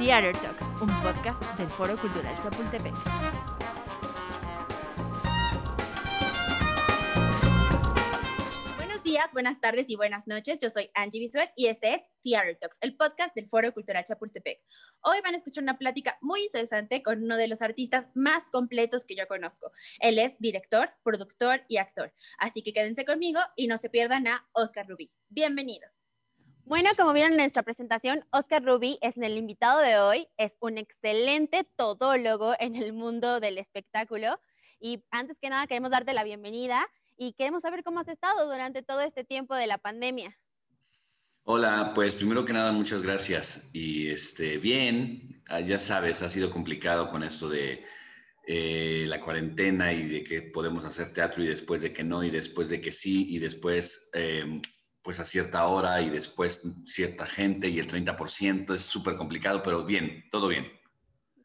Theater Talks, un podcast del Foro Cultural Chapultepec. Buenos días, buenas tardes y buenas noches. Yo soy Angie Bisuet y este es Theater Talks, el podcast del Foro Cultural Chapultepec. Hoy van a escuchar una plática muy interesante con uno de los artistas más completos que yo conozco. Él es director, productor y actor. Así que quédense conmigo y no se pierdan a Oscar Rubí. Bienvenidos. Bueno, como vieron en nuestra presentación, Oscar Rubí es el invitado de hoy. Es un excelente todólogo en el mundo del espectáculo. Y antes que nada, queremos darte la bienvenida y queremos saber cómo has estado durante todo este tiempo de la pandemia. Hola, pues primero que nada, muchas gracias. Y este, bien, ah, ya sabes, ha sido complicado con esto de eh, la cuarentena y de que podemos hacer teatro y después de que no, y después de que sí, y después eh, pues a cierta hora y después cierta gente y el 30%. Es súper complicado, pero bien, todo bien.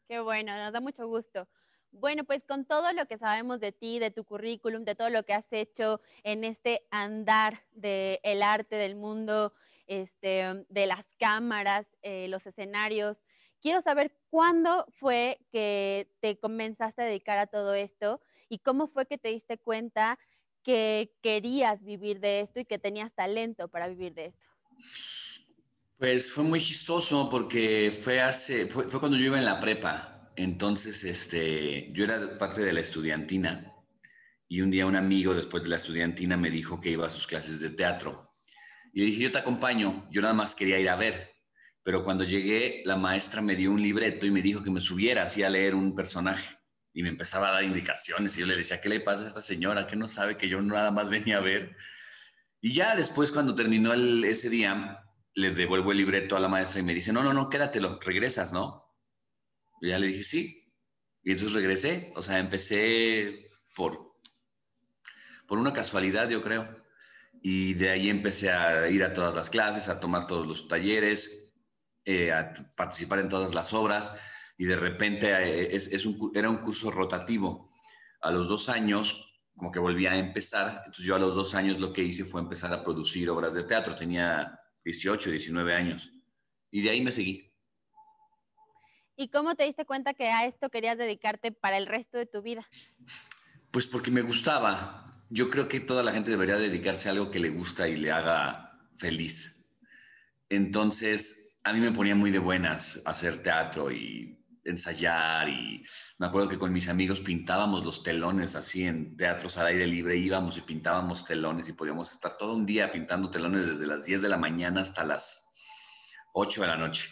Qué bueno, nos da mucho gusto. Bueno, pues con todo lo que sabemos de ti, de tu currículum, de todo lo que has hecho en este andar del arte, del mundo, este, de las cámaras, eh, los escenarios, quiero saber cuándo fue que te comenzaste a dedicar a todo esto y cómo fue que te diste cuenta que querías vivir de esto y que tenías talento para vivir de esto? Pues fue muy chistoso porque fue hace, fue, cuando yo iba en la prepa. Entonces, este, yo era parte de la estudiantina y un día un amigo después de la estudiantina me dijo que iba a sus clases de teatro. Y dije, yo te acompaño, yo nada más quería ir a ver. Pero cuando llegué, la maestra me dio un libreto y me dijo que me subiera así a leer un personaje y me empezaba a dar indicaciones y yo le decía, ¿qué le pasa a esta señora? que no sabe que yo nada más venía a ver? Y ya después, cuando terminó ese día, le devuelvo el libreto a la maestra y me dice, no, no, no, quédatelo, regresas, ¿no? Y ya le dije, sí. Y entonces regresé, o sea, empecé por, por una casualidad, yo creo. Y de ahí empecé a ir a todas las clases, a tomar todos los talleres, eh, a participar en todas las obras y de repente eh, es, un, era un curso rotativo. A los dos años, como que volví a empezar, entonces yo a los dos años lo que hice fue empezar a producir obras de teatro, tenía 18, 19 años, y de ahí me seguí. ¿Y cómo te diste cuenta que a esto querías dedicarte para el resto de tu vida? Pues porque me gustaba. Yo creo que toda la gente debería dedicarse a algo que le gusta y le haga feliz. Entonces, a mí me ponía muy de buenas hacer teatro y ensayar y me acuerdo que con mis amigos pintábamos los telones así en teatros al aire libre, íbamos y pintábamos telones y podíamos estar todo un día pintando telones desde las 10 de la mañana hasta las 8 de la noche.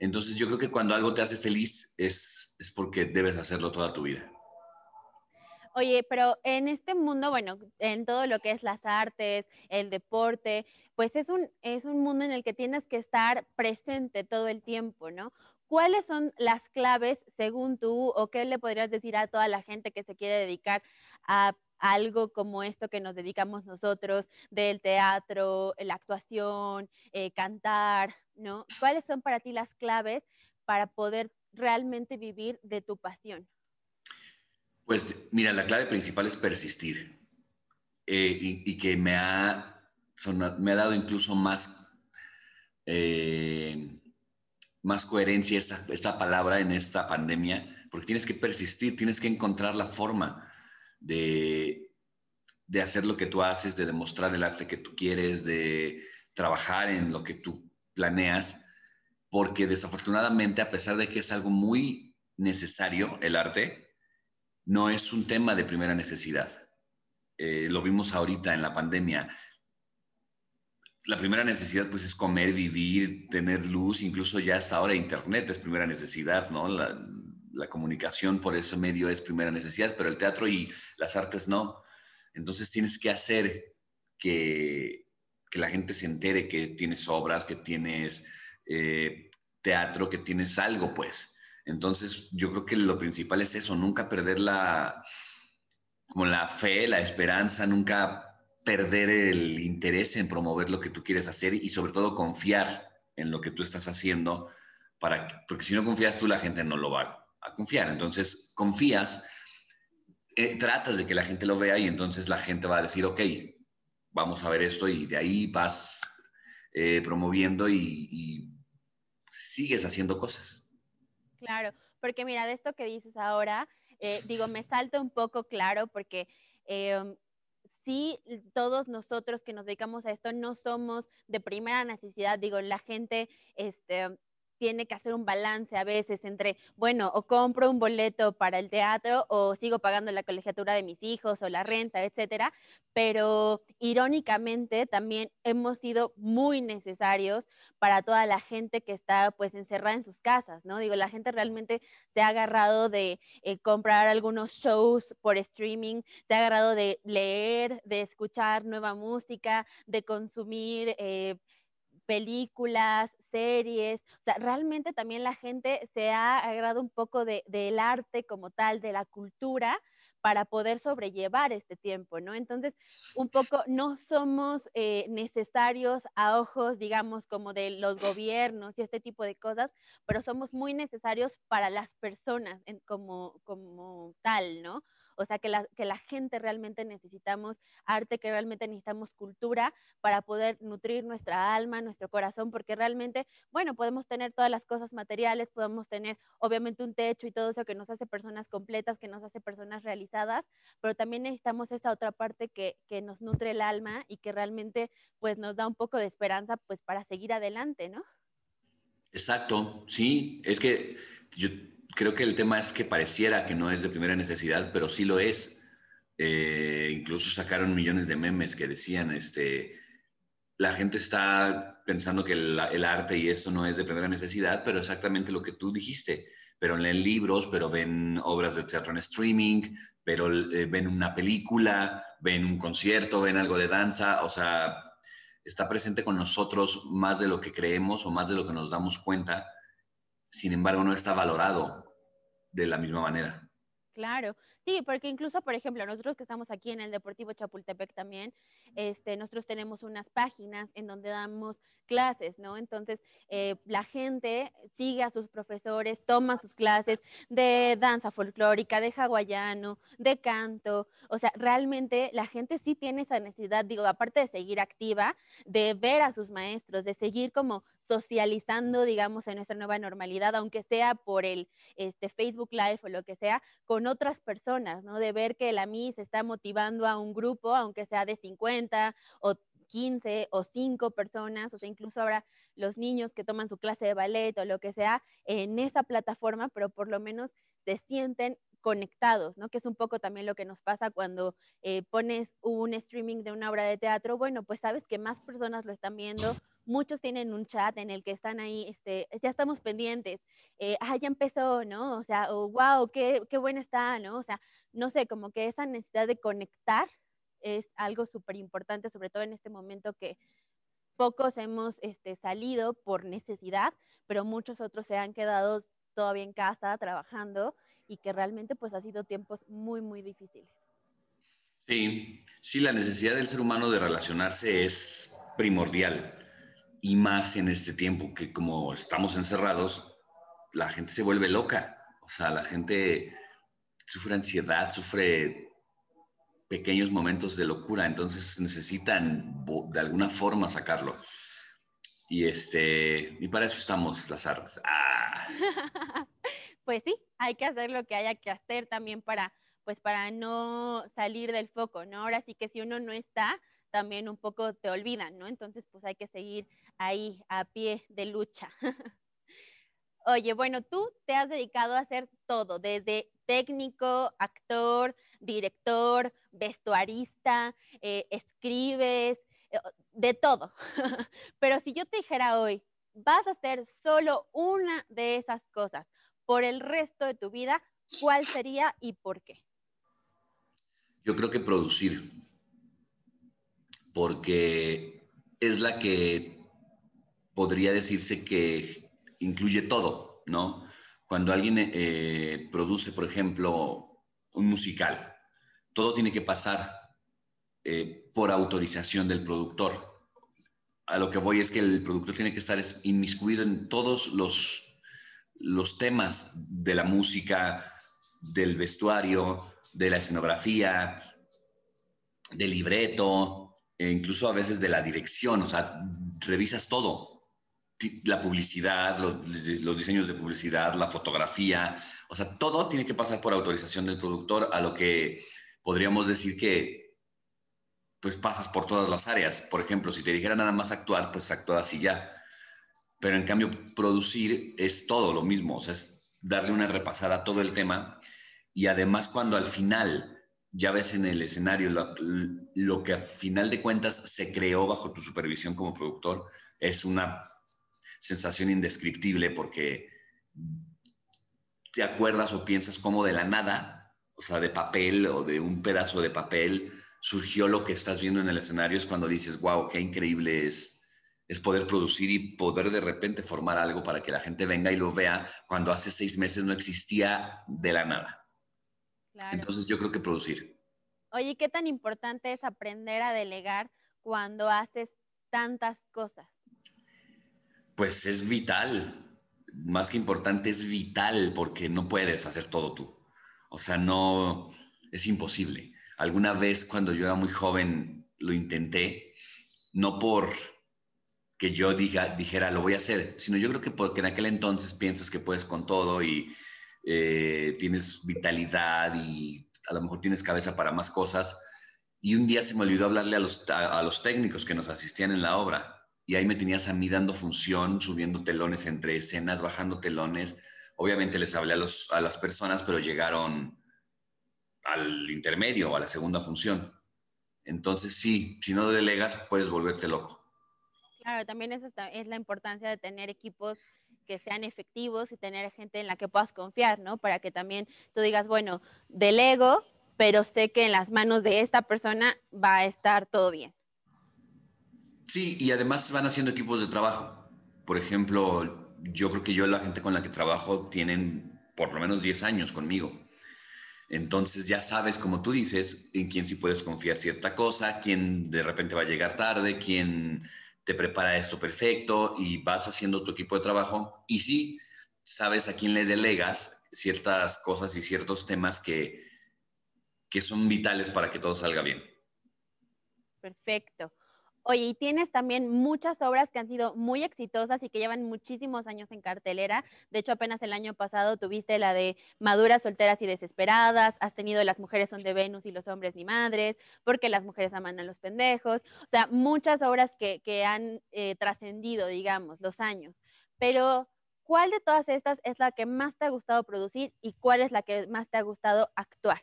Entonces yo creo que cuando algo te hace feliz es, es porque debes hacerlo toda tu vida. Oye, pero en este mundo, bueno, en todo lo que es las artes, el deporte, pues es un, es un mundo en el que tienes que estar presente todo el tiempo, ¿no? ¿Cuáles son las claves según tú o qué le podrías decir a toda la gente que se quiere dedicar a algo como esto que nos dedicamos nosotros, del teatro, la actuación, eh, cantar, ¿no? ¿Cuáles son para ti las claves para poder realmente vivir de tu pasión? Pues mira, la clave principal es persistir eh, y, que me ha, me ha dado incluso más... Eh, más coherencia esta, esta palabra en esta pandemia, porque tienes que persistir, tienes que encontrar la forma de, de hacer lo que tú haces, de demostrar el arte que tú quieres, de trabajar en lo que tú planeas, porque desafortunadamente, a pesar de que es algo muy necesario, el arte, no es un tema de primera necesidad. Eh, lo vimos ahorita en la pandemia la primera necesidad pues es comer, vivir, tener luz, incluso ya hasta ahora internet es primera necesidad, ¿no? La, comunicación por ese medio es primera necesidad, pero el teatro y las artes no. Entonces tienes que hacer que, la gente se entere que tienes obras, que tienes eh, teatro, que tienes algo, pues. Entonces yo creo que lo principal es eso, nunca perder la, como la fe, la esperanza, nunca perder el interés en promover lo que tú quieres hacer y sobre todo confiar en lo que tú estás haciendo, para, porque si no confías tú, la gente no lo va a confiar. Entonces, confías, eh, tratas de que la gente lo vea y entonces la gente va a decir, ok, vamos a ver esto y de ahí vas eh, promoviendo y, sigues haciendo cosas. Claro, porque mira, de esto que dices ahora, eh, digo, me salta un poco claro porque em, sí, todos nosotros que nos dedicamos a esto no somos de primera necesidad, digo, la gente, este, tiene que hacer un balance a veces entre, bueno, o compro un boleto para el teatro o sigo pagando la colegiatura de mis hijos o la renta, etcétera. Pero irónicamente también hemos sido muy necesarios para toda la gente que está pues encerrada en sus casas, ¿no? Digo, la gente realmente se ha agarrado de eh, comprar algunos shows por streaming, se ha agarrado de leer, de escuchar nueva música, de consumir... Eh, películas, series, o sea, realmente también la gente se ha agarrado un poco de, del arte como tal, de la cultura, para poder sobrellevar este tiempo, ¿no? Entonces, un poco no somos eh, necesarios a ojos, digamos, como de los gobiernos y este tipo de cosas, pero somos muy necesarios para las personas como, como tal, ¿no? O sea, que la, que la gente realmente necesitamos arte, que realmente necesitamos cultura para poder nutrir nuestra alma, nuestro corazón, porque realmente, bueno, podemos tener todas las cosas materiales, podemos tener obviamente un techo y todo eso que nos hace personas completas, que nos hace personas realizadas, pero también necesitamos esa otra parte que, que nos nutre el alma y que realmente pues nos da un poco de esperanza pues para seguir adelante, ¿no? Exacto, sí, es que yo creo que el tema es que pareciera que no es de primera necesidad, pero sí lo es. Eh, incluso sacaron millones de memes que decían, este, la gente está pensando que el, arte y eso no es de primera necesidad, pero exactamente lo que tú dijiste. Pero leen libros, pero ven obras de teatro en streaming, pero eh, ven una película, ven un concierto, ven algo de danza, o sea, está presente con nosotros más de lo que creemos o más de lo que nos damos cuenta sin embargo no está valorado de la misma manera. Claro, sí, porque incluso, por ejemplo, nosotros que estamos aquí en el Deportivo Chapultepec también, este, nosotros tenemos unas páginas en donde damos clases, ¿no? Entonces, eh, la gente sigue a sus profesores, toma sus clases de danza folclórica, de hawaiano, de canto, o sea, realmente la gente sí tiene esa necesidad, digo, aparte de seguir activa, de ver a sus maestros, de seguir como socializando, digamos, en nuestra nueva normalidad, aunque sea por el este, Facebook Live o lo que sea, con otras personas, ¿no? De ver que la MIS está motivando a un grupo, aunque sea de 50 o 15 o 5 personas, o sea, incluso ahora los niños que toman su clase de ballet o lo que sea en esa plataforma, pero por lo menos se sienten conectados, ¿no? Que es un poco también lo que nos pasa cuando eh, pones un streaming de una obra de teatro. Bueno, pues sabes que más personas lo están viendo, muchos tienen un chat en el que están ahí, este, ya estamos pendientes, eh, ah, ya empezó, ¿no? O sea, oh, wow, qué, qué buena está, ¿no? O sea, no sé, como que esa necesidad de conectar es algo súper importante, sobre todo en este momento que pocos hemos este, salido por necesidad, pero muchos otros se han quedado todavía en casa trabajando y que realmente pues ha sido tiempos muy, muy difíciles. Sí, sí, la necesidad del ser humano de relacionarse es primordial y más en este tiempo que como estamos encerrados, la gente se vuelve loca. O sea, la gente sufre ansiedad, sufre pequeños momentos de locura, entonces necesitan de alguna forma sacarlo. Y este, y para eso estamos las artes. Ah. pues sí, hay que hacer lo que haya que hacer también para, pues para no salir del foco, ¿no? Ahora sí que si uno no está, también un poco te olvidan, ¿no? Entonces, pues hay que seguir ahí a pie de lucha. Oye, bueno, tú te has dedicado a hacer todo, desde técnico, actor, director, vestuarista, eh, escribes, eh, de todo. Pero si yo te dijera hoy, vas a hacer solo una de esas cosas por el resto de tu vida, ¿cuál sería y por qué? Yo creo que producir porque es la que podría decirse que incluye todo, ¿no? Cuando alguien eh, produce, por ejemplo, un musical, todo tiene que pasar eh, por autorización del productor. A lo que voy es que el productor tiene que estar inmiscuido en todos los, los temas de la música, del vestuario, de la escenografía, del libreto, e incluso a veces de la dirección, o sea, revisas todo. la publicidad, los, diseños de publicidad, la fotografía, o sea, todo tiene que pasar por autorización del productor, a lo que podríamos decir que pues pasas por todas las áreas. Por ejemplo, si te dijera nada más actuar, pues actúas y ya. Pero en cambio, producir es todo lo mismo, es darle una repasada a todo el tema y además cuando al final ya ves en el escenario lo, que a final de cuentas se creó bajo tu supervisión como productor, es una sensación indescriptible porque te acuerdas o piensas como de la nada, o sea, de papel o de un pedazo de papel, surgió lo que estás viendo en el escenario, es cuando dices, wow, qué increíble es, es poder producir y poder de repente formar algo para que la gente venga y lo vea cuando hace seis meses no existía de la nada. Entonces yo creo que producir. Oye, ¿qué tan importante es aprender a delegar cuando haces tantas cosas? Pues es vital, más que importante, es vital porque no puedes hacer todo tú. O sea, no, es imposible. Alguna vez cuando yo era muy joven lo intenté, no por que yo diga, dijera, lo voy a hacer, sino yo creo que porque en aquel entonces piensas que puedes con todo y eh, tienes vitalidad y a lo mejor tienes cabeza para más cosas. Y un día se me olvidó hablarle a los, a los técnicos que nos asistían en la obra y ahí me tenías a mí dando función, subiendo telones entre escenas, bajando telones. Obviamente les hablé a, los, a las personas, pero llegaron al intermedio, a la segunda función. Entonces, sí, si no delegas, puedes volverte loco. Claro, también es, es la importancia de tener equipos que sean efectivos y tener gente en la que puedas confiar, ¿no? Para que también tú digas, bueno, delego, pero sé que en las manos de esta persona va a estar todo bien. Sí, y además van haciendo equipos de trabajo. Por ejemplo, yo creo que yo la gente con la que trabajo tienen por lo menos 10 años conmigo. Entonces ya sabes, como tú dices, en quién sí puedes confiar cierta cosa, quién de repente va a llegar tarde, quién te prepara esto perfecto y vas haciendo tu equipo de trabajo. Y sí, sabes a quién le delegas ciertas cosas y ciertos temas que, que son vitales para que todo salga bien. Perfecto. Oye, y tienes también muchas obras que han sido muy exitosas y que llevan muchísimos años en cartelera. De hecho, apenas el año pasado tuviste la de Maduras, Solteras y Desesperadas, has tenido Las mujeres son de Venus y los hombres ni madres, porque las mujeres aman a los pendejos. O sea, muchas obras que, han eh, trascendido, digamos, los años. Pero, ¿cuál de todas estas es la que más te ha gustado producir y cuál es la que más te ha gustado actuar?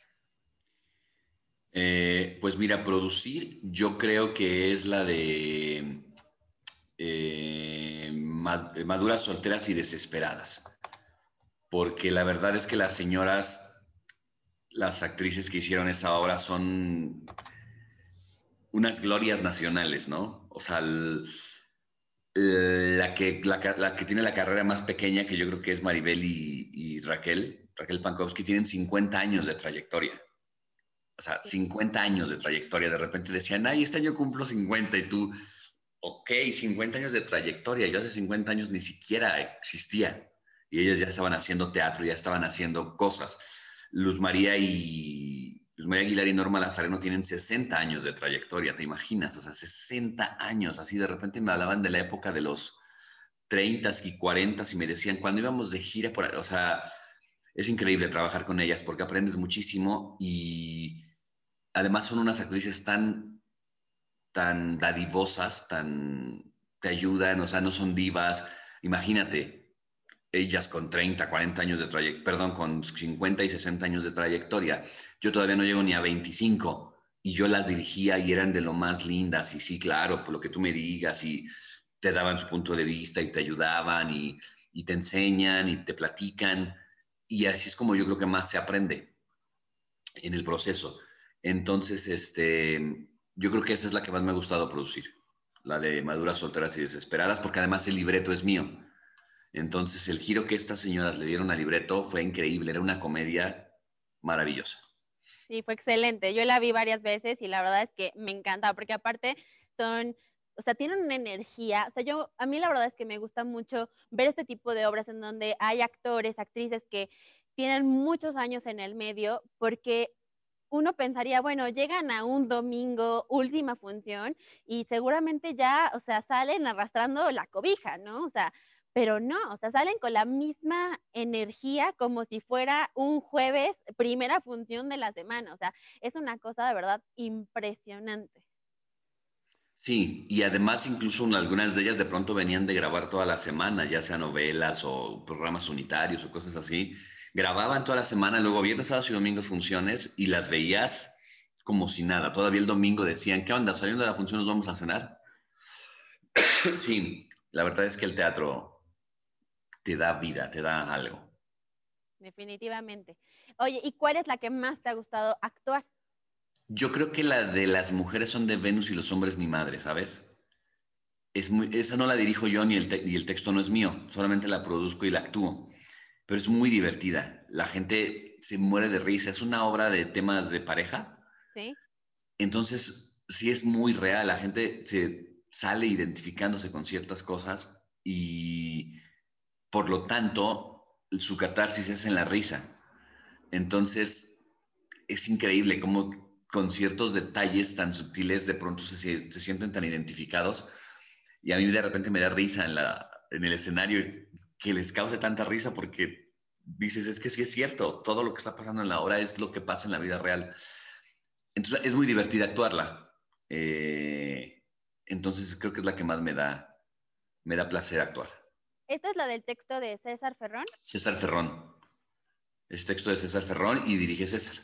Eh, pues mira, producir yo creo que es la de eh, maduras solteras y desesperadas. Porque la verdad es que las señoras, las actrices que hicieron esa obra son unas glorias nacionales, ¿no? O sea, la, que, tiene la carrera más pequeña, que yo creo que es Maribel y, y Raquel, Raquel Pankowski, tienen 50 años de trayectoria o sea, 50 años de trayectoria, de repente decían, ay, este año cumplo 50 y tú, ok, 50 años de trayectoria, yo hace 50 años ni siquiera existía y ellos ya estaban haciendo teatro, ya estaban haciendo cosas. Luz María y Luz María Aguilar y Norma Lazareno tienen 60 años de trayectoria, ¿te imaginas? O sea, 60 años, así de repente me hablaban de la época de los 30 y 40 y me decían, cuando íbamos de gira, por, o sea, es increíble trabajar con ellas porque aprendes muchísimo y además son unas actrices tan, tan dadivosas, tan, te ayudan, o sea, no son divas. Imagínate, ellas con 30, 40 años de trayectoria, perdón, con 50 y 60 años de trayectoria. Yo todavía no llego ni a 25 y yo las dirigía y eran de lo más lindas y sí, claro, por lo que tú me digas y te daban su punto de vista y te ayudaban y, y te enseñan y te platican y así es como yo creo que más se aprende en el proceso. Entonces, este, yo creo que esa es la que más me ha gustado producir, la de Maduras, Solteras y Desesperadas, porque además el libreto es mío. Entonces, el giro que estas señoras le dieron al libreto fue increíble, era una comedia maravillosa. Sí, fue excelente. Yo la vi varias veces y la verdad es que me encanta, porque aparte son o sea, tienen una energía, o sea, yo, a mí la verdad es que me gusta mucho ver este tipo de obras en donde hay actores, actrices que tienen muchos años en el medio, porque uno pensaría, bueno, llegan a un domingo, última función, y seguramente ya, o sea, salen arrastrando la cobija, ¿no? O sea, pero no, o sea, salen con la misma energía como si fuera un jueves, primera función de la semana, o sea, es una cosa de verdad impresionante. Sí, y además incluso algunas de ellas de pronto venían de grabar toda la semana, ya sea novelas o programas unitarios o cosas así, grababan toda la semana, luego viernes, sábados y domingos funciones y las veías como si nada. Todavía el domingo decían, ¿qué onda? Saliendo de la función nos vamos a cenar. sí, la verdad es que el teatro te da vida, te da algo. Definitivamente. Oye, ¿y cuál es la que más te ha gustado actuar? Yo creo que la de las mujeres son de Venus y los hombres ni madre, ¿sabes? Es muy, esa no la dirijo yo ni el, ni el texto no es mío, solamente la produzco y la actúo pero es muy divertida. La gente se muere de risa. Es una obra de temas de pareja. Sí. Entonces, sí es muy real. La gente se sale identificándose con ciertas cosas y por lo tanto su catarsis es en la risa. Entonces, es increíble cómo con ciertos detalles tan sutiles de pronto se, se sienten tan identificados y a mí de repente me da risa en, la, en el escenario que les cause tanta risa porque dices, es que sí es cierto, todo lo que está pasando en la obra es lo que pasa en la vida real. Entonces es muy divertida actuarla. Eh, entonces creo que es la que más me da, me da placer actuar. ¿Esta es la del texto de César Ferrón? César Ferrón. Es texto de César Ferrón y dirige César.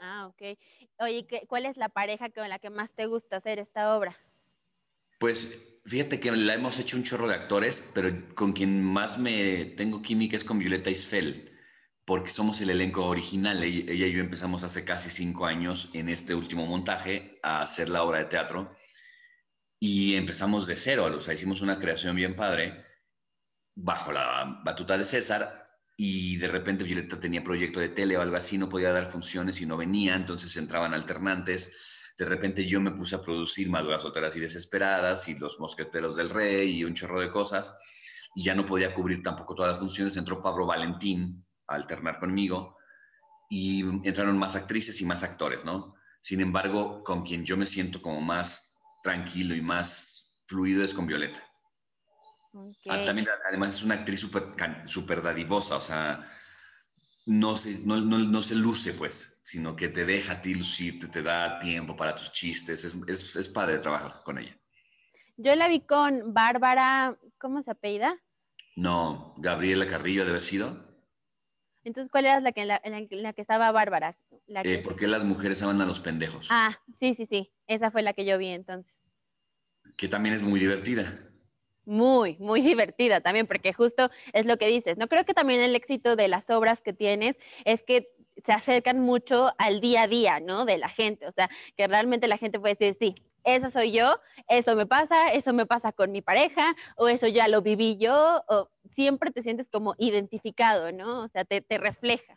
Ah, ok. Oye, ¿cuál es la pareja con la que más te gusta hacer esta obra? Pues fíjate que la hemos hecho un chorro de actores, pero con quien más me tengo química es con Violeta Isfel, porque somos el elenco original. Ella y yo empezamos hace casi cinco años en este último montaje a hacer la obra de teatro y empezamos de cero, o sea, hicimos una creación bien padre bajo la batuta de César y de repente Violeta tenía proyecto de tele o algo así, no podía dar funciones y no venía, entonces entraban alternantes de repente yo me puse a producir Maduras Solteras y Desesperadas y Los Mosqueteros del Rey y un chorro de cosas, y ya no podía cubrir tampoco todas las funciones. Entró Pablo Valentín a alternar conmigo y entraron más actrices y más actores, ¿no? Sin embargo, con quien yo me siento como más tranquilo y más fluido es con Violeta. Ah, también, además, es una actriz súper super dadivosa, o sea, no se, no, no, se luce, pues, sino que te deja a ti lucirte, te da tiempo para tus chistes. Es, es, es padre trabajar con ella. Yo la vi con Bárbara, ¿cómo se apellida? No, Gabriela Carrillo debe haber sido. Entonces, ¿cuál era la que, la, la que estaba Bárbara? La eh, ¿Por qué las mujeres aman a los pendejos? Ah, sí, sí, sí. Esa fue la que yo vi entonces. Que también es muy divertida muy, muy divertida también, porque justo es lo que dices, ¿no? Creo que también el éxito de las obras que tienes es que se acercan mucho al día a día, ¿no? De la gente, o sea, que realmente la gente puede decir, sí, eso soy yo, eso me pasa, eso me pasa con mi pareja, o eso ya lo viví yo, o siempre te sientes como identificado, ¿no? O sea, te, te refleja.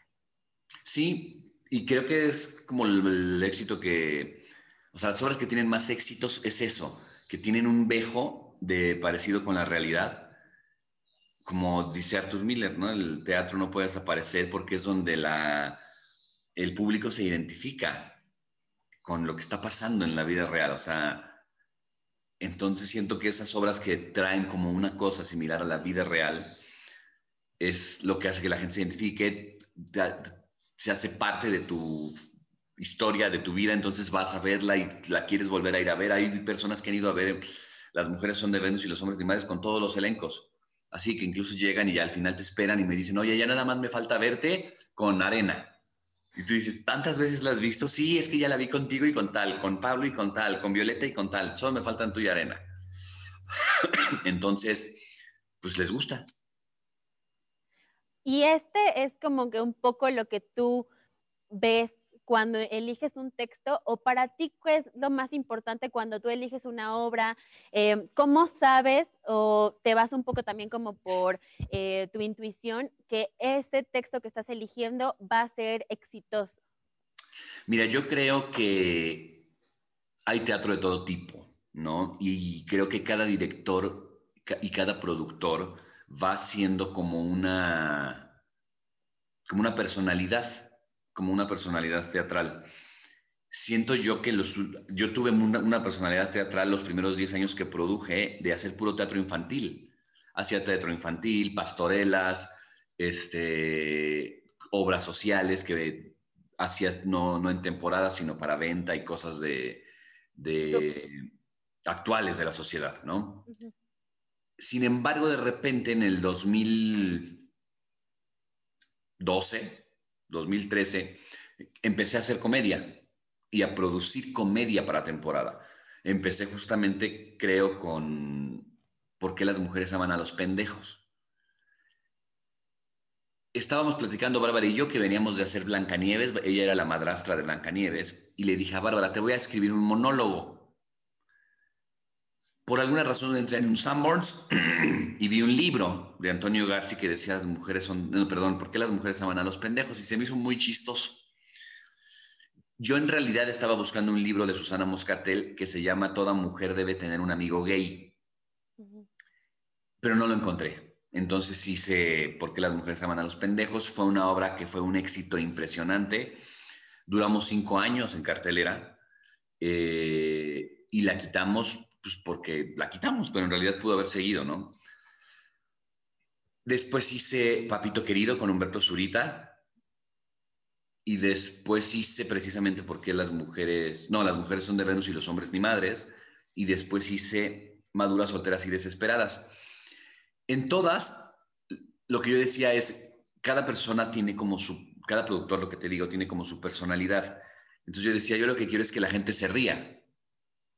Sí, y creo que es como el, el éxito que, o sea, las obras que tienen más éxitos es eso, que tienen un vejo de parecido con la realidad. Como dice Arthur Miller, ¿no? El teatro no puede desaparecer porque es donde la, el público se identifica con lo que está pasando en la vida real. O sea, entonces siento que esas obras que traen como una cosa similar a la vida real es lo que hace que la gente se identifique, se hace parte de tu historia, de tu vida, entonces vas a verla y la quieres volver a ir a ver. Hay personas que han ido a ver las mujeres son de Venus y los hombres de Madres con todos los elencos. Así que incluso llegan y ya al final te esperan y me dicen, oye, ya nada más me falta verte con arena. Y tú dices, ¿tantas veces la has visto? Sí, es que ya la vi contigo y con tal, con Pablo y con tal, con Violeta y con tal. Solo me faltan tú y arena. Entonces, pues les gusta. Y este es como que un poco lo que tú ves cuando eliges un texto o para ti qué es lo más importante cuando tú eliges una obra? Eh, ¿Cómo sabes o te vas un poco también como por eh, tu intuición que ese texto que estás eligiendo va a ser exitoso? Mira, yo creo que hay teatro de todo tipo, ¿no? Y creo que cada director y cada productor va siendo como una, como una personalidad como una personalidad teatral. Siento yo que los, yo tuve una, personalidad teatral los primeros 10 años que produje de hacer puro teatro infantil. Hacía teatro infantil, pastorelas, este, obras sociales que hacía no, no en temporada, sino para venta y cosas de, de actuales de la sociedad, ¿no? Sin embargo, de repente en el 2012, 2013, empecé a hacer comedia y a producir comedia para temporada. Empecé justamente, creo, con ¿Por qué las mujeres aman a los pendejos? Estábamos platicando Bárbara y yo que veníamos de hacer Blancanieves, ella era la madrastra de Blancanieves, y le dije a Bárbara, te voy a escribir un monólogo por alguna razón entré en un Sanborns y vi un libro de Antonio Garci que decía las mujeres son, perdón, ¿por qué las mujeres aman a los pendejos? Y se me hizo muy chistoso. Yo en realidad estaba buscando un libro de Susana Moscatel que se llama Toda mujer debe tener un amigo gay, pero no lo encontré. Entonces hice ¿Por qué las mujeres aman a los pendejos? Fue una obra que fue un éxito impresionante. Duramos cinco años en cartelera eh, y la quitamos pues porque la quitamos, pero en realidad pudo haber seguido, ¿no? Después hice Papito Querido con Humberto Zurita. Y después hice precisamente por qué las mujeres, no, las mujeres son de Venus y los hombres ni madres. Y después hice Maduras, Solteras y Desesperadas. En todas, lo que yo decía es, cada persona tiene como su, cada productor, lo que te digo, tiene como su personalidad. Entonces yo decía, yo lo que quiero es que la gente se ría.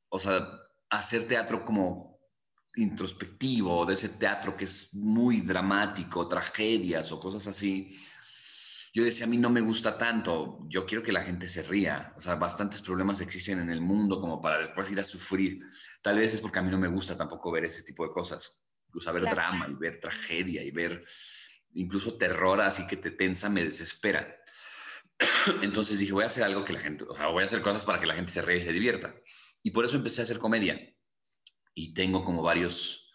O sea, hacer teatro como introspectivo, de ese teatro que es muy dramático, tragedias o cosas así, yo decía, a mí no me gusta tanto, yo quiero que la gente se ría, o sea, bastantes problemas existen en el mundo como para después ir a sufrir. Tal vez es porque a mí no me gusta tampoco ver ese tipo de cosas, o sea, ver drama y ver tragedia y ver incluso terror así que te tensa, me desespera. Entonces dije, voy a hacer algo que la gente, o sea, voy a hacer cosas para que la gente se ríe y se divierta. Y por eso empecé a hacer comedia. Y tengo como varios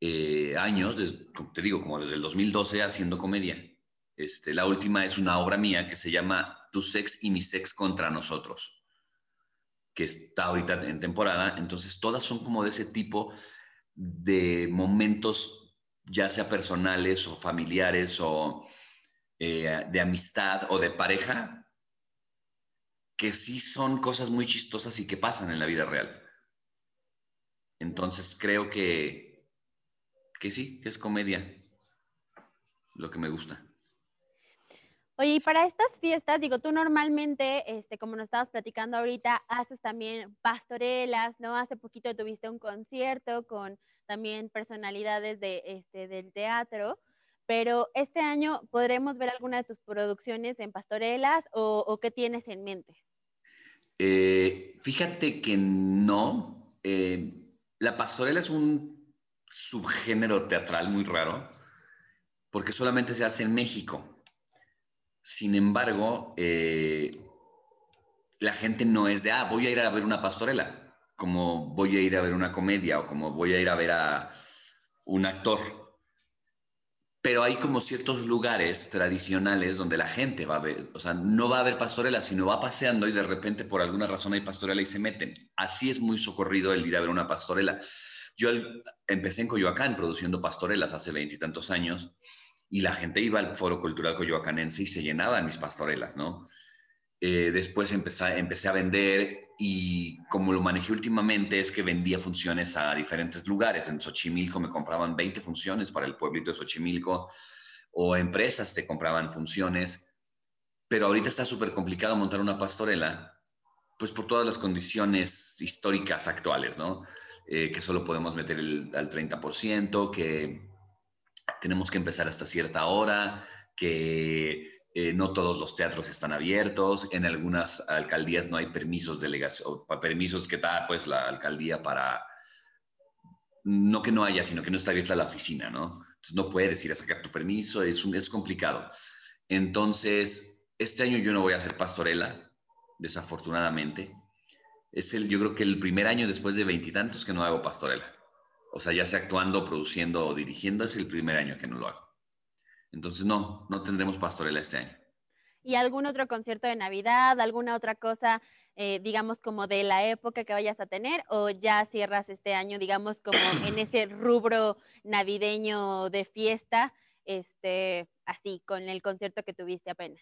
eh, años, te digo, como desde el 2012 haciendo comedia. Este, la última es una obra mía que se llama Tu sex y mi sex contra nosotros, que está ahorita en temporada. Entonces, todas son como de ese tipo de momentos, ya sea personales o familiares o eh, de amistad o de pareja, que sí son cosas muy chistosas y que pasan en la vida real. Entonces creo que, que sí, que es comedia lo que me gusta. Oye, y para estas fiestas, digo, tú normalmente, este, como nos estabas platicando ahorita, haces también pastorelas, ¿no? Hace poquito tuviste un concierto con también personalidades de, este, del teatro, pero este año podremos ver alguna de tus producciones en pastorelas o, o qué tienes en mente. Eh, fíjate que no. Eh, la pastorela es un subgénero teatral muy raro porque solamente se hace en México. Sin embargo, eh, la gente no es de, ah, voy a ir a ver una pastorela, como voy a ir a ver una comedia o como voy a ir a ver a un actor pero hay como ciertos lugares tradicionales donde la gente va a ver, o sea, no va a haber pastorela, sino va paseando y de repente por alguna razón hay pastorela y se meten. Así es muy socorrido el ir a ver una pastorela. Yo empecé en Coyoacán produciendo pastorelas hace veintitantos años y la gente iba al Foro Cultural Coyoacanense y se llenaban mis pastorelas, ¿no? Eh, después empecé, empecé a vender y como lo manejé últimamente es que vendía funciones a diferentes lugares. En Xochimilco me compraban 20 funciones para el pueblito de Xochimilco o empresas te compraban funciones. Pero ahorita está súper complicado montar una pastorela, pues por todas las condiciones históricas actuales, ¿no? Eh, que solo podemos meter el, al 30%, que tenemos que empezar hasta cierta hora, que eh, no todos los teatros están abiertos, en algunas alcaldías no hay permisos delegación, permisos que da pues la alcaldía para, no que no haya, sino que no está abierta la oficina, ¿no? Entonces no puedes ir a sacar tu permiso, es, es complicado. Entonces, este año yo no voy a hacer pastorela, desafortunadamente. Es el, yo creo que el primer año después de veintitantos que no hago pastorela. O sea, ya sea actuando, produciendo o dirigiendo, es el primer año que no lo hago. Entonces, no, no tendremos pastorela este año. ¿Y algún otro concierto de Navidad, alguna otra cosa, eh, digamos, como de la época que vayas a tener? ¿O ya cierras este año, digamos, como en ese rubro navideño de fiesta, este, así, con el concierto que tuviste apenas?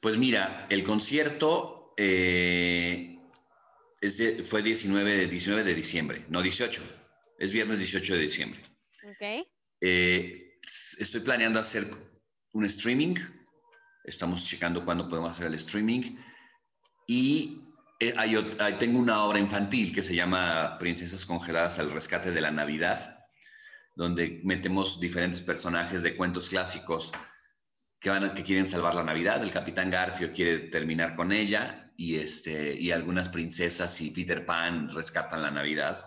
Pues mira, el concierto eh, fue 19, 19 de diciembre, no 18, es viernes 18 de diciembre. Ok. Eh, estoy planeando hacer un streaming Estamos checando cuándo podemos hacer el streaming. Y eh, tengo una obra infantil que se llama Princesas Congeladas al Rescate de la Navidad, donde metemos diferentes personajes de cuentos clásicos que, van que quieren salvar la Navidad. El Capitán Garfio quiere terminar con ella y, este, y algunas princesas y Peter Pan rescatan la Navidad.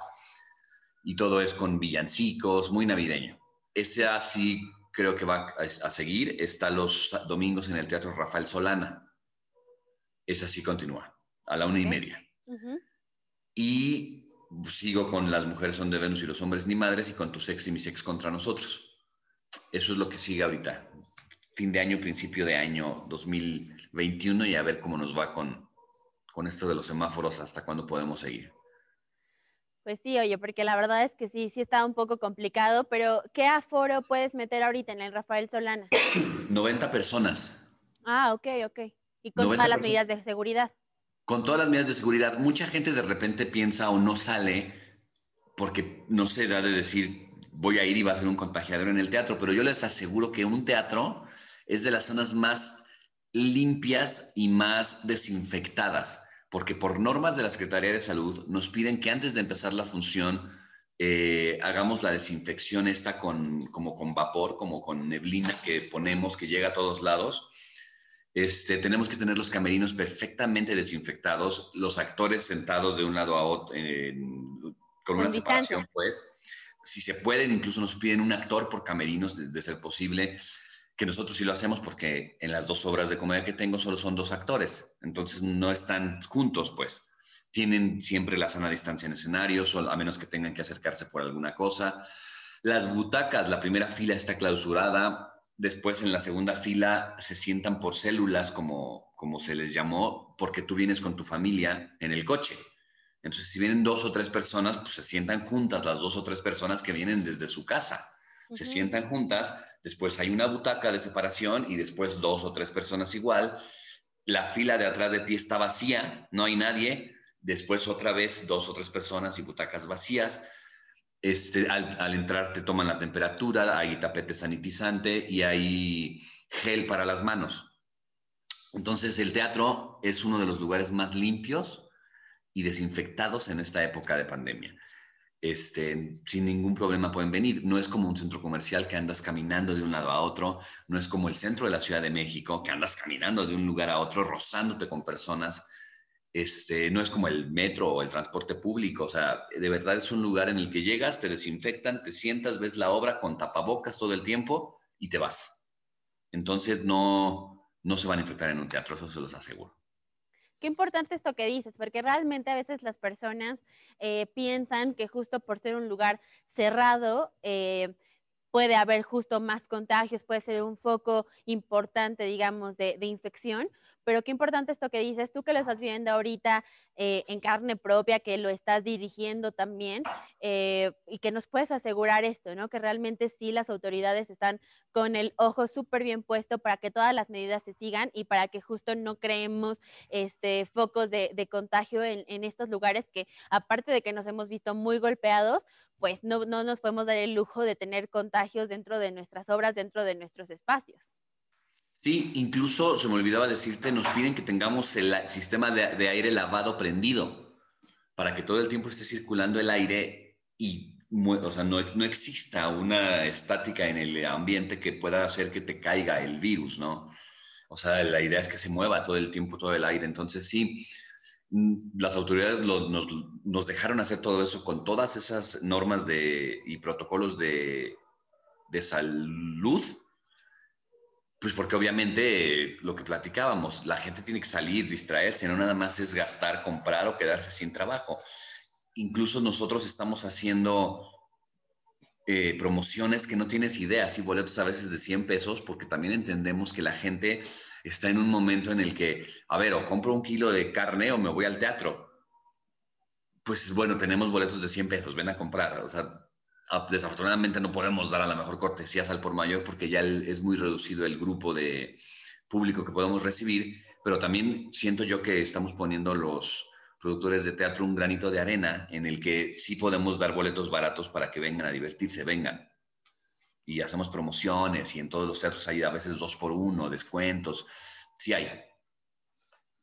Y todo es con villancicos, muy navideño. Ese así creo que va a, seguir. Está los domingos en el Teatro Rafael Solana. Esa sí continúa, a la una y media. Y sigo con Las mujeres son de Venus y los hombres ni madres y con tu sex y mi sex contra nosotros. Eso es lo que sigue ahorita. Fin de año, principio de año 2021 y a ver cómo nos va con, con esto de los semáforos, hasta cuándo podemos seguir. Pues sí, oye, porque la verdad es que sí, sí está un poco complicado, pero ¿qué aforo puedes meter ahorita en el Rafael Solana? 90 personas. Ah, ok, ok. Y con todas las medidas de seguridad. Con todas las medidas de seguridad. Mucha gente de repente piensa o no sale porque no se da de decir voy a ir y va a ser un contagiador en el teatro, pero yo les aseguro que un teatro es de las zonas más limpias y más desinfectadas porque por normas de la Secretaría de Salud nos piden que antes de empezar la función eh, hagamos la desinfección esta con, como con vapor, como con neblina que ponemos, que llega a todos lados. Este, tenemos que tener los camerinos perfectamente desinfectados, los actores sentados de un lado a otro, con una separación, pues. Si se pueden, incluso nos piden un actor por camerinos, de ser posible que nosotros sí lo hacemos porque en las dos obras de comedia que tengo solo son dos actores, entonces no están juntos, pues. Tienen siempre la sana distancia en escenarios, a menos que tengan que acercarse por alguna cosa. Las butacas, la primera fila está clausurada, después en la segunda fila se sientan por células, como, como se les llamó, porque tú vienes con tu familia en el coche. Entonces, si vienen dos o tres personas, pues se sientan juntas las dos o tres personas que vienen desde su casa. Se sientan juntas después hay una butaca de separación y después dos o tres personas igual. La fila de atrás de ti está vacía, no hay nadie. Después otra vez dos o tres personas y butacas vacías. Este, al, entrar te toman la temperatura, hay tapete sanitizante y hay gel para las manos. Entonces el teatro es uno de los lugares más limpios y desinfectados en esta época de pandemia este, sin ningún problema pueden venir. No es como un centro comercial que andas caminando de un lado a otro, no es como el centro de la Ciudad de México que andas caminando de un lugar a otro, rozándote con personas. Este, no es como el metro o el transporte público, o sea, de verdad es un lugar en el que llegas, te desinfectan, te sientas, ves la obra con tapabocas todo el tiempo y te vas. Entonces no, no se van a infectar en un teatro, eso se los aseguro. Qué importante esto que dices, porque realmente a veces las personas eh, piensan que justo por ser un lugar cerrado, eh, puede haber justo más contagios, puede ser un foco importante, digamos, de, de infección, pero qué importante esto que dices, tú que lo estás viendo ahorita eh, en carne propia, que lo estás dirigiendo también, eh, y que nos puedes asegurar esto, ¿no? Que realmente sí las autoridades están con el ojo súper bien puesto para que todas las medidas se sigan y para que justo no creemos este, focos de, contagio en, en, estos lugares que, aparte de que nos hemos visto muy golpeados, pues no, no nos podemos dar el lujo de tener contagios dentro de nuestras obras, dentro de nuestros espacios. Sí, incluso se me olvidaba decirte, nos piden que tengamos el sistema de, aire lavado prendido para que todo el tiempo esté circulando el aire y o sea, no, no, exista una estática en el ambiente que pueda hacer que te caiga el virus, ¿no? O sea, la idea es que se mueva todo el tiempo todo el aire. Entonces, sí, mm, las autoridades nos, nos, dejaron hacer todo eso con todas esas normas de, y protocolos de, de salud pues porque obviamente lo que platicábamos, la gente tiene que salir, distraerse, no nada más es gastar, comprar o quedarse sin trabajo. Incluso nosotros estamos haciendo eh, promociones que no tienes idea, así boletos a veces de 100 pesos, porque también entendemos que la gente está en un momento en el que, a ver, o compro un kilo de carne o me voy al teatro. Pues bueno, tenemos boletos de 100 pesos, ven a comprar. O sea, desafortunadamente no podemos dar a la mejor cortesías al por mayor porque ya es muy reducido el grupo de público que podemos recibir, pero también siento yo que estamos poniendo los productores de teatro un granito de arena en el que sí podemos dar boletos baratos para que vengan a divertirse, vengan. Y hacemos promociones y en todos los teatros hay a veces dos por uno, descuentos, sí hay.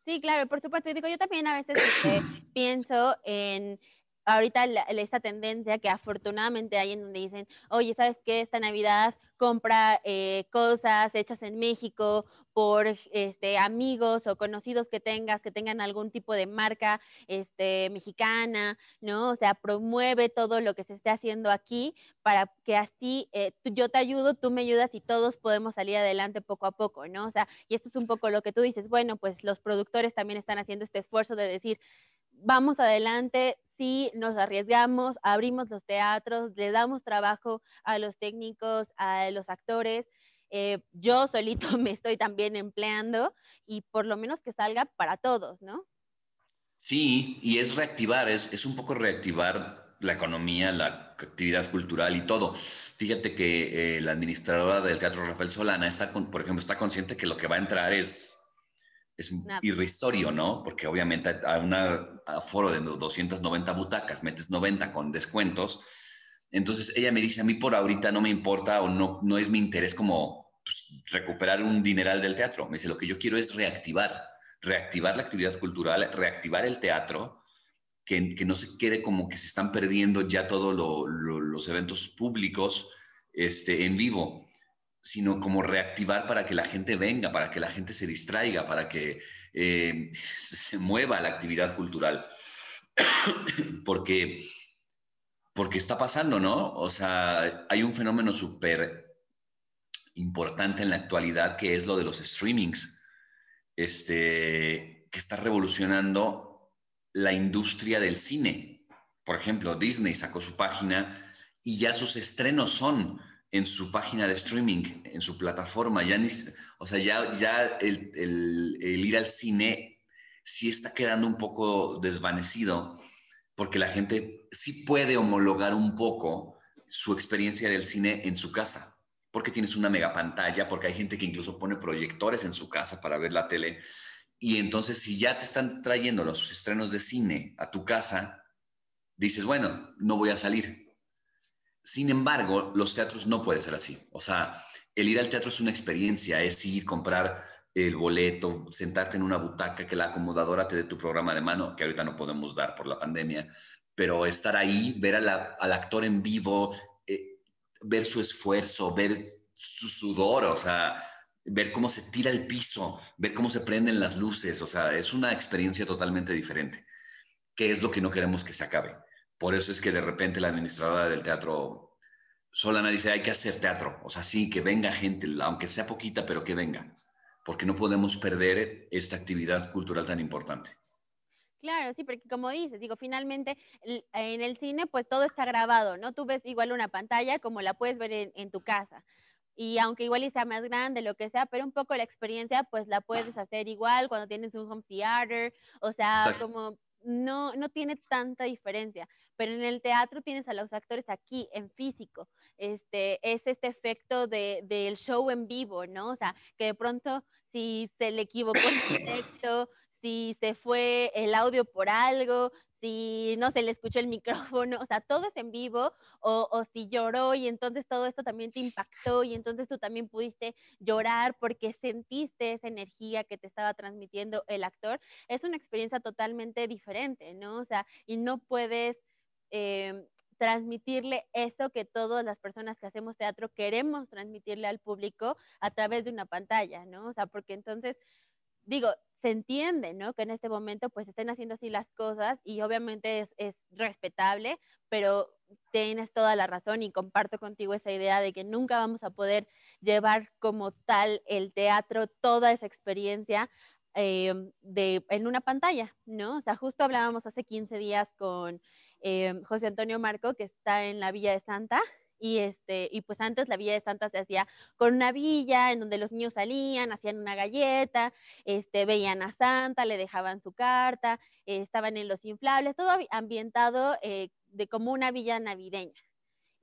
Sí, claro, por supuesto. Digo, yo también a veces este, pienso en ahorita esta tendencia que afortunadamente hay en donde dicen, oye, ¿sabes qué? Esta Navidad compra eh, cosas hechas en México por este, amigos o conocidos que tengas, que tengan algún tipo de marca este, mexicana, ¿no? O sea, promueve todo lo que se esté haciendo aquí para que así eh, yo te ayudo, tú me ayudas y todos podemos salir adelante poco a poco, ¿no? O sea, y esto es un poco lo que tú dices, bueno, pues los productores también están haciendo este esfuerzo de decir, vamos adelante, sí nos arriesgamos, abrimos los teatros, le damos trabajo a los técnicos, a los actores. Eh, yo solito me estoy también empleando y por lo menos que salga para todos, ¿no? Sí, y es reactivar, es, es un poco reactivar la economía, la actividad cultural y todo. Fíjate que eh, la administradora del Teatro Rafael Solana está, por ejemplo, está consciente que lo que va a entrar es es irrisorio, ¿no? Porque obviamente a un aforo de 290 butacas, metes 90 con descuentos. Entonces ella me dice, a mí por ahorita no me importa o no, no es mi interés como pues, recuperar un dineral del teatro. Me dice, lo que yo quiero es reactivar, reactivar la actividad cultural, reactivar el teatro, que, que no se quede como que se están perdiendo ya todos los eventos públicos este, en vivo sino como reactivar para que la gente venga, para que la gente se distraiga, para que eh, se mueva la actividad cultural. porque, porque está pasando, ¿no? O sea, hay un fenómeno súper importante en la actualidad que es lo de los streamings, este, que está revolucionando la industria del cine. Por ejemplo, Disney sacó su página y ya sus estrenos son en su página de streaming, en su plataforma. Ya o sea, ya, ya el, el, ir al cine sí está quedando un poco desvanecido porque la gente sí puede homologar un poco su experiencia del cine en su casa, porque tienes una mega pantalla, porque hay gente que incluso pone proyectores en su casa para ver la tele. Y entonces, si ya te están trayendo los estrenos de cine a tu casa, dices, bueno, no voy a salir, sin embargo, los teatros no puede ser así. O sea, el ir al teatro es una experiencia, es ir, comprar el boleto, sentarte en una butaca, que la acomodadora te dé tu programa de mano, que ahorita no podemos dar por la pandemia, pero estar ahí, ver al actor en vivo, eh, ver su esfuerzo, ver su sudor, o sea, ver cómo se tira el piso, ver cómo se prenden las luces, o sea, es una experiencia totalmente diferente, que es lo que no queremos que se acabe. Por eso es que de repente la administradora del teatro Solana dice, hay que hacer teatro. O sea, sí, que venga gente, aunque sea poquita, pero que venga. Porque no podemos perder esta actividad cultural tan importante. Claro, sí, porque como dices, digo, finalmente en el cine pues todo está grabado, ¿no? Tú ves igual una pantalla como la puedes ver en, tu casa. Y aunque igual sea más grande, lo que sea, pero un poco la experiencia pues la puedes hacer igual cuando tienes un home theater, o sea, como no, no tiene tanta diferencia, pero en el teatro tienes a los actores aquí en físico, este, es este efecto de, del show en vivo, ¿no? O sea, que de pronto si se le equivocó el texto, si se fue el audio por algo, si no se le escuchó el micrófono, o sea, todo es en vivo, o, si lloró y entonces todo esto también te impactó y entonces tú también pudiste llorar porque sentiste esa energía que te estaba transmitiendo el actor, es una experiencia totalmente diferente, ¿no? O sea, y no puedes... Eh, transmitirle eso que todas las personas que hacemos teatro queremos transmitirle al público a través de una pantalla, ¿no? O sea, porque entonces, digo, se entiende, ¿no? Que en este momento pues estén haciendo así las cosas y obviamente es, es, respetable, pero tienes toda la razón y comparto contigo esa idea de que nunca vamos a poder llevar como tal el teatro, toda esa experiencia eh, de, en una pantalla, ¿no? O sea, justo hablábamos hace 15 días con eh, José Antonio Marco, que está en la Villa de Santa, Y, este, y pues antes la Villa de Santa se hacía con una villa en donde los niños salían, hacían una galleta, este, veían a Santa, le dejaban su carta, estaban en los inflables, todo ambientado eh, de como una villa navideña.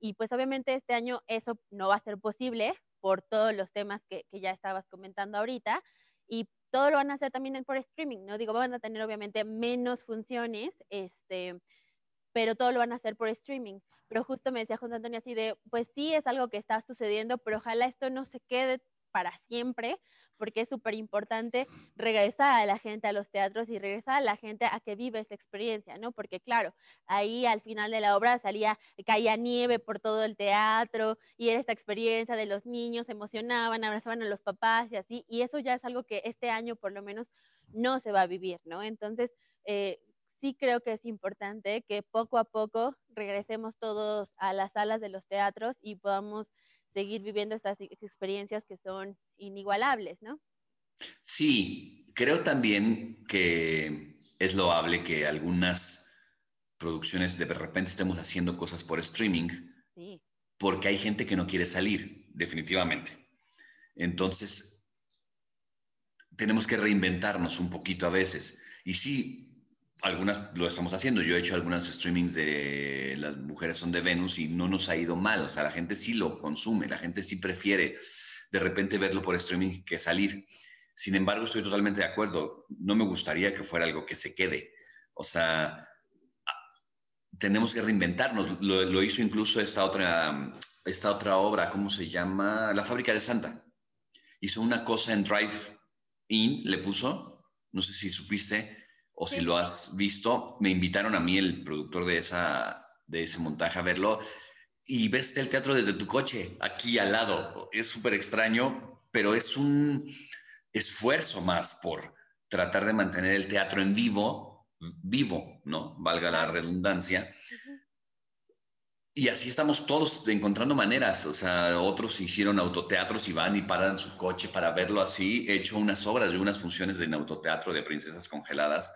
Y pues obviamente este año eso no va a ser posible por todos los temas que, que ya estabas comentando ahorita. Y todo lo van a hacer también por streaming, ¿no? Digo, van a tener obviamente menos funciones, este, pero todo lo van a hacer por streaming. Pero justo me decía José Antonio así de, pues sí, es algo que está sucediendo, pero ojalá esto no se quede para siempre, porque es súper importante regresar a la gente a los teatros y regresar a la gente a que vive esa experiencia, ¿no? Porque claro, ahí al final de la obra salía, caía nieve por todo el teatro y era esta experiencia de los niños, emocionaban, abrazaban a los papás y así, y eso ya es algo que este año por lo menos no se va a vivir, ¿no? Entonces, eh, sí creo que es importante que poco a poco regresemos todos a las salas de los teatros y podamos seguir viviendo estas experiencias que son inigualables, ¿no? Sí, creo también que es loable que algunas producciones de repente estemos haciendo cosas por streaming, porque hay gente que no quiere salir, definitivamente. Entonces, tenemos que reinventarnos un poquito a veces. Y sí, algunas lo estamos haciendo. Yo he hecho algunas streamings de Las mujeres son de Venus y no nos ha ido mal. O sea, la gente sí lo consume, la gente sí prefiere de repente verlo por streaming que salir. Sin embargo, estoy totalmente de acuerdo. No me gustaría que fuera algo que se quede. O sea, tenemos que reinventarnos. Lo, hizo incluso esta otra, esta otra obra, ¿cómo se llama? La fábrica de Santa. Hizo una cosa en Drive-In, le puso, no sé si supiste, o si lo has visto, me invitaron a mí, el productor de, esa, de ese montaje, a verlo y ves el teatro desde tu coche, aquí al lado. Es súper extraño, pero es un esfuerzo más por tratar de mantener el teatro en vivo, vivo, ¿no? Valga la redundancia. Y así estamos todos encontrando maneras. O sea, otros hicieron autoteatros y van y paran su coche para verlo así. He hecho unas obras de unas funciones de autoteatro de Princesas Congeladas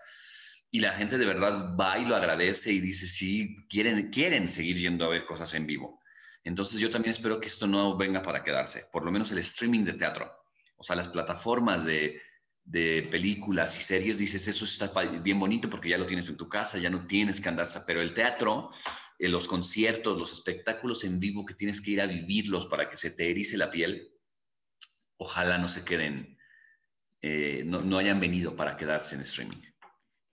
y la gente de verdad va y lo agradece y dice, sí, quieren, quieren seguir yendo a ver cosas en vivo. Entonces yo también espero que esto no venga para quedarse, por lo menos el streaming de teatro. O sea, las plataformas de, de películas y series, dices, eso está bien bonito porque ya lo tienes en tu casa, ya no tienes que andar, pero el teatro eh, los conciertos, los espectáculos en vivo que tienes que ir a vivirlos para que se te erice la piel, ojalá no se queden, eh, no, no hayan venido para quedarse en streaming.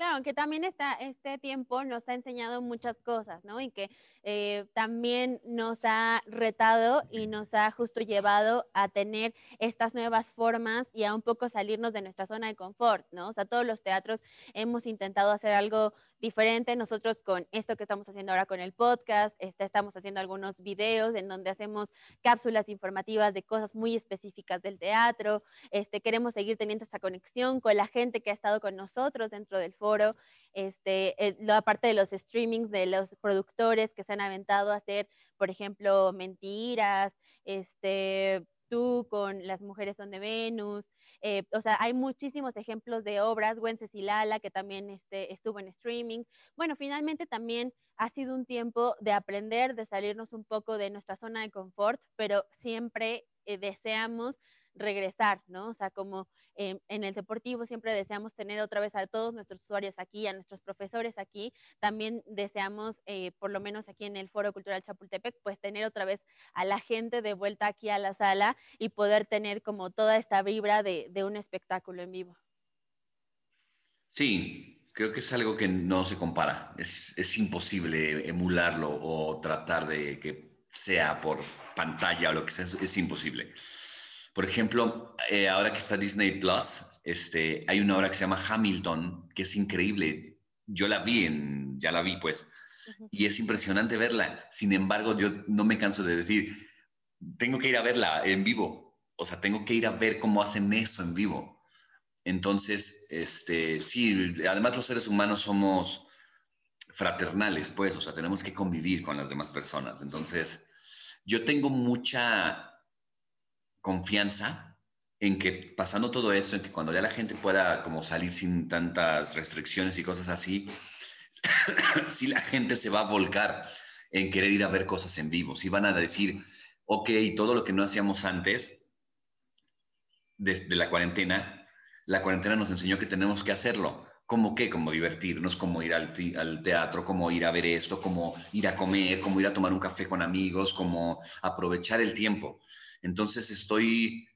Claro, aunque también está, este tiempo nos ha enseñado muchas cosas, ¿no? Y que eh, también nos ha retado y nos ha justo llevado a tener estas nuevas formas y a un poco salirnos de nuestra zona de confort, ¿no? O sea, todos los teatros hemos intentado hacer algo diferente. Nosotros con esto que estamos haciendo ahora con el podcast, este, estamos haciendo algunos videos en donde hacemos cápsulas informativas de cosas muy específicas del teatro. Este, queremos seguir teniendo esta conexión con la gente que ha estado con nosotros dentro del foro. Este, eh, la parte de los streamings de los productores que se han aventado a hacer, por ejemplo, mentiras, este, tú con Las Mujeres son de Venus, eh, o sea, hay muchísimos ejemplos de obras, y Lala, que también este, estuvo en streaming. Bueno, finalmente también ha sido un tiempo de aprender, de salirnos un poco de nuestra zona de confort, pero siempre eh, deseamos regresar, ¿no? O sea, como en el deportivo siempre deseamos tener otra vez a todos nuestros usuarios aquí, a nuestros profesores aquí, también deseamos, eh, por lo menos aquí en el Foro Cultural Chapultepec, pues tener otra vez a la gente de vuelta aquí a la sala y poder tener como toda esta vibra de, un espectáculo en vivo. Sí, creo que es algo que no se compara. Es, es, imposible emularlo o tratar de que sea por pantalla o lo que sea. es imposible. Por ejemplo, eh, ahora que está Disney Plus, este, hay una obra que se llama Hamilton, que es increíble. Yo la vi, en, ya la vi pues, y es impresionante verla. Sin embargo, yo no me canso de decir, tengo que ir a verla en vivo. O sea, tengo que ir a ver cómo hacen eso en vivo. Entonces, este, sí, además los seres humanos somos fraternales, pues, o sea, tenemos que convivir con las demás personas. Entonces, yo tengo mucha confianza en que pasando todo esto, en que cuando ya la gente pueda como salir sin tantas restricciones y cosas así, sí la gente se va a volcar en querer ir a ver cosas en vivo. Si van a decir, ok, todo lo que no hacíamos antes, desde la cuarentena, la cuarentena nos enseñó que tenemos que hacerlo. ¿Cómo qué? Como divertirnos, como ir al, al, teatro, como ir a ver esto, como ir a comer, como ir a tomar un café con amigos, como aprovechar el tiempo. Entonces estoy,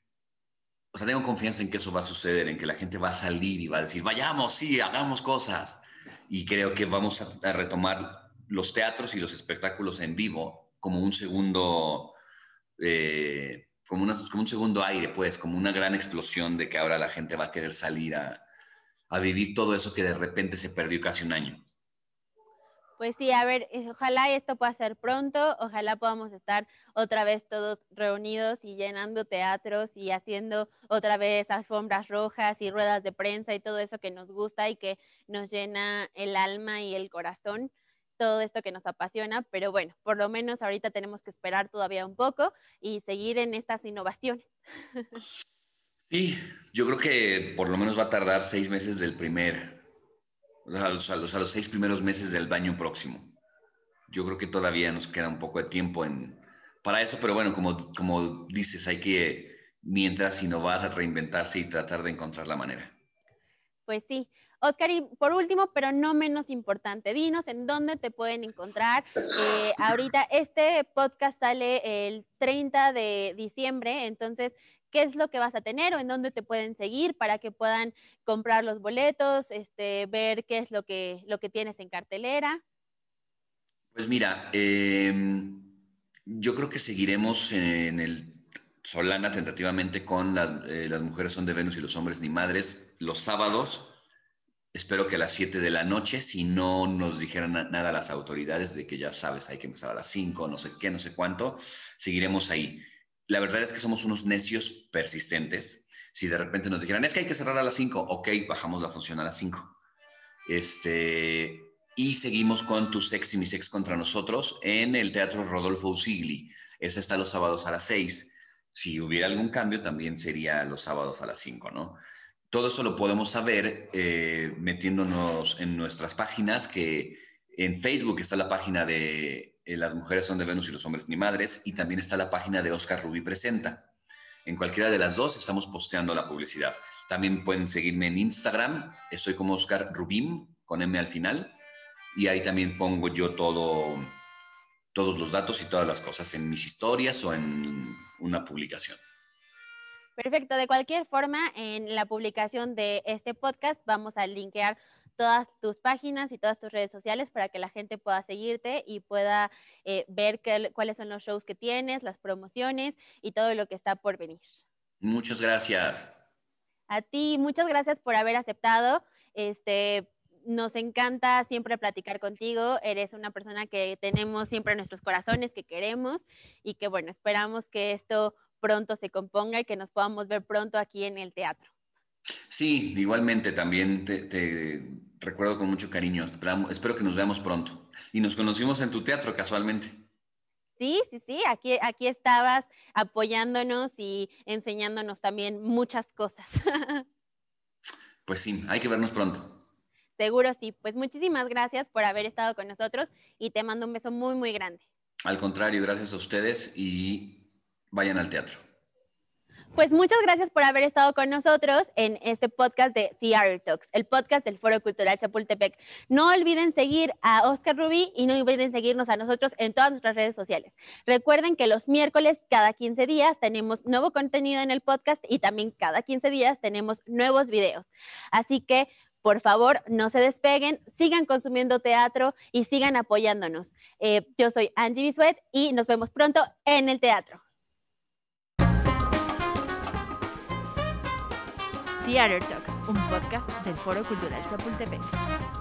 o sea, tengo confianza en que eso va a suceder, en que la gente va a salir y va a decir, vayamos, sí, hagamos cosas. Y creo que vamos a, retomar los teatros y los espectáculos en vivo como un segundo, eh, como, un segundo aire, pues, como una gran explosión de que ahora la gente va a querer salir a vivir todo eso que de repente se perdió casi un año. Pues sí, a ver, eh, ojalá esto pueda ser pronto, ojalá podamos estar otra vez todos reunidos y llenando teatros y haciendo otra vez alfombras rojas y ruedas de prensa y todo eso que nos gusta y que nos llena el alma y el corazón, todo esto que nos apasiona, pero bueno, por lo menos ahorita tenemos que esperar todavía un poco y seguir en estas innovaciones. Sí, yo creo que por lo menos va a tardar seis meses del primer, a los, a los, seis primeros meses del año próximo. Yo creo que todavía nos queda un poco de tiempo en, para eso, pero bueno, como, como dices, hay que mientras innovar, reinventarse y tratar de encontrar la manera. Pues sí. Oscar, y por último, pero no menos importante, dinos en dónde te pueden encontrar. Eh, ahorita este podcast sale el 30 de diciembre, entonces qué es lo que vas a tener o en dónde te pueden seguir para que puedan comprar los boletos, este, ver qué es lo que, lo que tienes en cartelera. Pues mira, em, yo creo que seguiremos en el Solana tentativamente con eh, las mujeres son de Venus y los hombres ni madres los sábados. Espero que a las 7 de la noche, si no nos dijeran nada las autoridades de que ya sabes, hay que empezar a las 5, no sé qué, no sé cuánto, seguiremos ahí la verdad es que somos unos necios persistentes. Si de repente nos dijeran, es que hay que cerrar a las 5, ok, bajamos la función a las 5. Este, y seguimos con Tu Sex y Mi Sex contra nosotros en el Teatro Rodolfo Usigli. Ese está los sábados a las 6. Si hubiera algún cambio, también sería los sábados a las 5, ¿no? Todo eso lo podemos saber eh, metiéndonos en nuestras páginas, que en Facebook está la página de eh, las mujeres son de Venus y los hombres ni madres, y también está la página de Oscar Rubí Presenta. En cualquiera de las dos estamos posteando la publicidad. También pueden seguirme en Instagram, estoy como Oscar Rubim, con M al final, y ahí también pongo yo todo, todos los datos y todas las cosas en mis historias o en una publicación. Perfecto, de cualquier forma, en la publicación de este podcast vamos a linkear todas tus páginas y todas tus redes sociales para que la gente pueda seguirte y pueda eh, ver cuáles son los shows que tienes, las promociones y todo lo que está por venir. Muchas gracias. A ti, muchas gracias por haber aceptado. Este, nos encanta siempre platicar contigo. Eres una persona que tenemos siempre en nuestros corazones, que queremos y que bueno, esperamos que esto pronto se componga y que nos podamos ver pronto aquí en el teatro. Sí, igualmente también te, recuerdo con mucho cariño. Espero que nos veamos pronto. Y nos conocimos en tu teatro casualmente. Sí, sí, sí, aquí, aquí estabas apoyándonos y enseñándonos también muchas cosas. Pues sí, hay que vernos pronto. Seguro sí. Pues muchísimas gracias por haber estado con nosotros y te mando un beso muy, muy grande. Al contrario, gracias a ustedes y vayan al teatro. Pues muchas gracias por haber estado con nosotros en este podcast de Theater Talks, el podcast del Foro Cultural Chapultepec. No olviden seguir a Oscar Rubí y no olviden seguirnos a nosotros en todas nuestras redes sociales. Recuerden que los miércoles cada 15 días tenemos nuevo contenido en el podcast y también cada 15 días tenemos nuevos videos. Así que por favor, no se despeguen, sigan consumiendo teatro y sigan apoyándonos. Eh, yo soy Angie Bisuet y nos vemos pronto en el teatro. Theater Talks, un podcast del Foro Cultural Chapultepec.